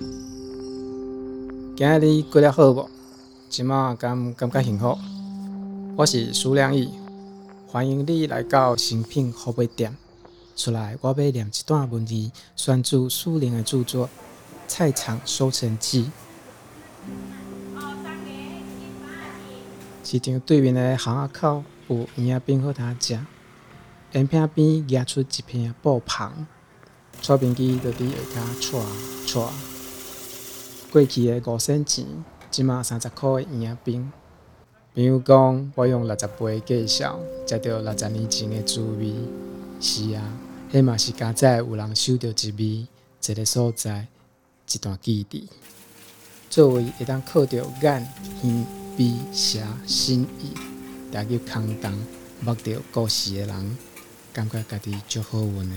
今日你过得好不？今麦感感觉幸福？我是苏亮义，欢迎你来到诚品服务店。出来，我要念一段文字，选自苏苓的著作《菜场收成记》。市场对面的巷仔口有圆仔饼好通食，圆饼边夹出一片布篷，搓饼机就伫下骹搓搓。过去的五仙钱，即马三十块的圆仔饼。朋友讲，我用六十倍计数，食到六十年前的滋味。是啊，迄嘛是加在有人收到一味，一个所在，一段记忆。作为会当靠着眼、耳、鼻、舌、心、意，踏入空洞，目到故事的人，感觉家己足好运的。